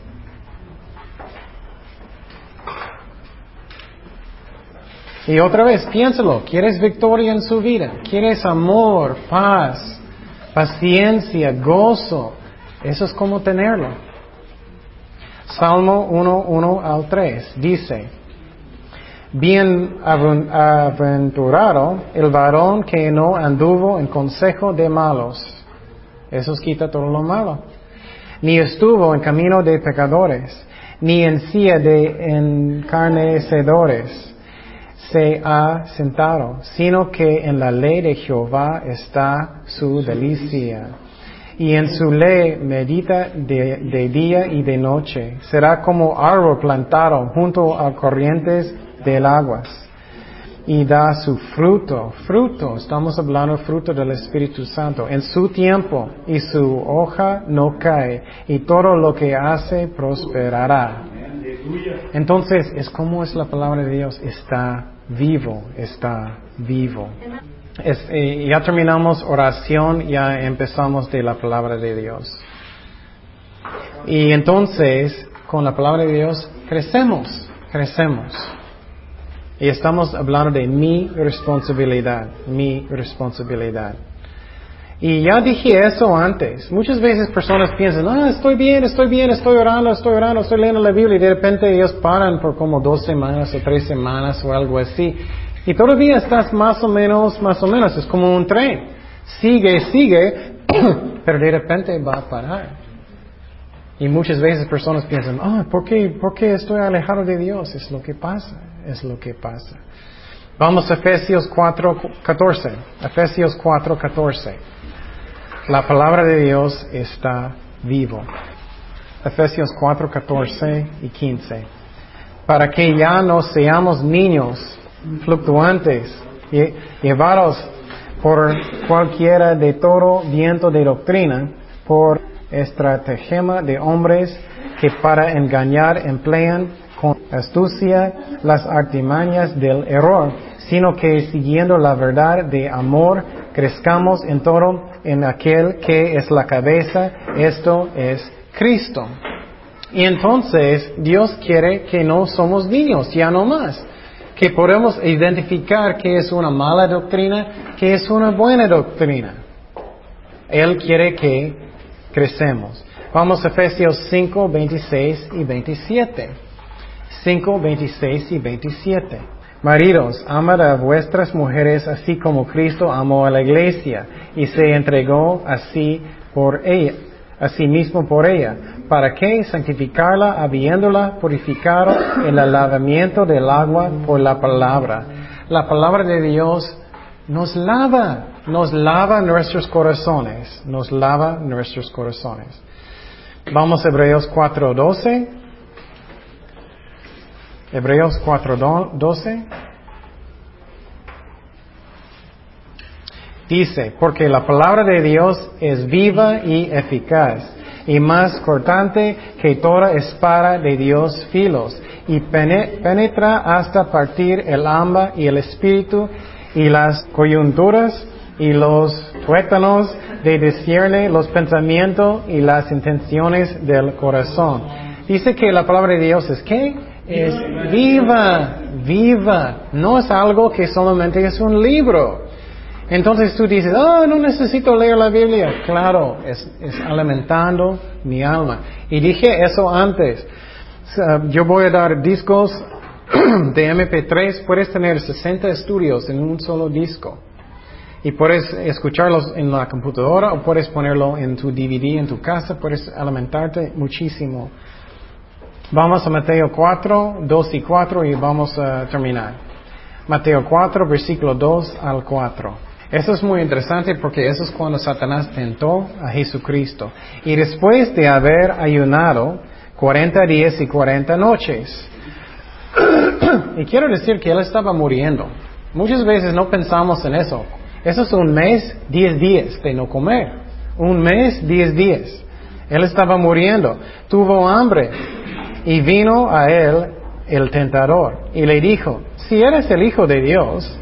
Y otra vez, piénsalo, ¿quieres victoria en su vida? ¿Quieres amor, paz, paciencia, gozo? Eso es como tenerlo. Salmo 1, 1 al 3 dice, Bienaventurado el varón que no anduvo en consejo de malos. Eso quita todo lo malo. Ni estuvo en camino de pecadores, ni en silla de encarnecedores se ha sentado, sino que en la ley de Jehová está su delicia. Y en su ley medita de, día y de noche. Será como árbol plantado junto a corrientes del aguas. Y da su fruto, fruto, estamos hablando fruto del Espíritu Santo, en su tiempo, y su hoja no cae, y todo lo que hace prosperará. Entonces, es como es la palabra de Dios, está vivo, está vivo. Eh, ya terminamos oración, ya empezamos de la palabra de Dios. Y entonces, con la palabra de Dios, crecemos, crecemos. Y estamos hablando de mi responsabilidad, mi responsabilidad. Y ya dije eso antes. Muchas veces personas piensan, ah, estoy bien, estoy bien, estoy orando, estoy orando, estoy leyendo la Biblia y de repente ellos paran por como dos semanas o tres semanas o algo así. Y todavía estás más o menos, más o menos, es como un tren. Sigue, sigue, pero de repente va a parar. Y muchas veces personas piensan, ah, ¿por qué, ¿por qué estoy alejado de Dios? Es lo que pasa, es lo que pasa. Vamos a Efesios 4, 14. Efesios 4, 14. La palabra de Dios está vivo. Efesios 4, 14 y 15. Para que ya no seamos niños fluctuantes, llevados por cualquiera de todo viento de doctrina, por estratagema de hombres que para engañar emplean con astucia las artimañas del error, sino que siguiendo la verdad de amor, crezcamos en todo en aquel que es la cabeza, esto es Cristo. Y entonces Dios quiere que no somos niños, ya no más, que podemos identificar qué es una mala doctrina, qué es una buena doctrina. Él quiere que crecemos. Vamos a Efesios 5, 26 y 27. 5, 26 y 27. Maridos, amad a vuestras mujeres así como Cristo amó a la iglesia y se entregó así por ella, así mismo por ella, para que santificarla habiéndola purificado en el lavamiento del agua por la palabra. La palabra de Dios nos lava, nos lava nuestros corazones, nos lava nuestros corazones. Vamos a Hebreos 4:12. Hebreos 4:12 dice, porque la palabra de Dios es viva y eficaz y más cortante que toda espada de Dios filos y penetra hasta partir el alma y el espíritu y las coyunturas y los tuétanos de discierne los pensamientos y las intenciones del corazón. Dice que la palabra de Dios es que es viva, viva. No es algo que solamente es un libro. Entonces tú dices, oh, no necesito leer la Biblia. Claro, es, alimentando mi alma. Y dije eso antes. Yo voy a dar discos de MP3. Puedes tener 60 estudios en un solo disco. Y puedes escucharlos en la computadora o puedes ponerlo en tu DVD en tu casa. Puedes alimentarte muchísimo. Vamos a Mateo 4, 2 y 4 y vamos a terminar. Mateo 4, versículo 2 al 4. Eso es muy interesante porque eso es cuando Satanás tentó a Jesucristo. Y después de haber ayunado 40 días y 40 noches. y quiero decir que él estaba muriendo. Muchas veces no pensamos en eso. Eso es un mes, 10 días de no comer. Un mes, 10 días. Él estaba muriendo. Tuvo hambre. Y vino a él el tentador y le dijo, si eres el Hijo de Dios,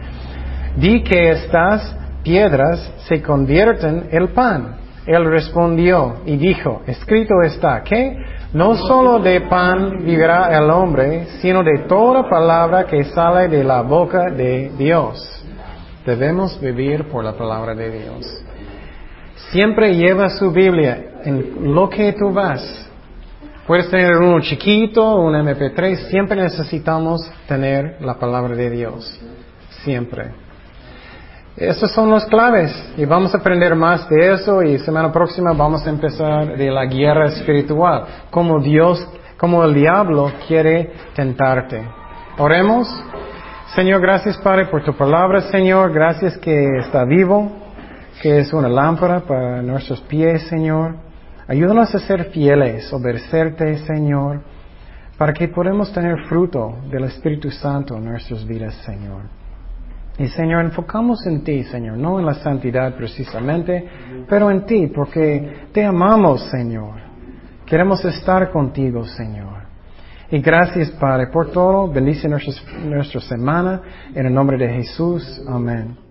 di que estas piedras se convierten en pan. Él respondió y dijo, escrito está que no solo de pan vivirá el hombre, sino de toda palabra que sale de la boca de Dios. Debemos vivir por la palabra de Dios. Siempre lleva su Biblia en lo que tú vas Puedes tener uno chiquito, un MP3, siempre necesitamos tener la palabra de Dios. Siempre. Esas son las claves y vamos a aprender más de eso y semana próxima vamos a empezar de la guerra espiritual, como Dios, como el diablo quiere tentarte. Oremos. Señor, gracias Padre por tu palabra, Señor. Gracias que está vivo, que es una lámpara para nuestros pies, Señor. Ayúdanos a ser fieles, obedecerte, Señor, para que podamos tener fruto del Espíritu Santo en nuestras vidas, Señor. Y Señor, enfocamos en ti, Señor, no en la santidad precisamente, pero en ti, porque te amamos, Señor. Queremos estar contigo, Señor. Y gracias, Padre, por todo. Bendice nuestra, nuestra semana. En el nombre de Jesús. Amén.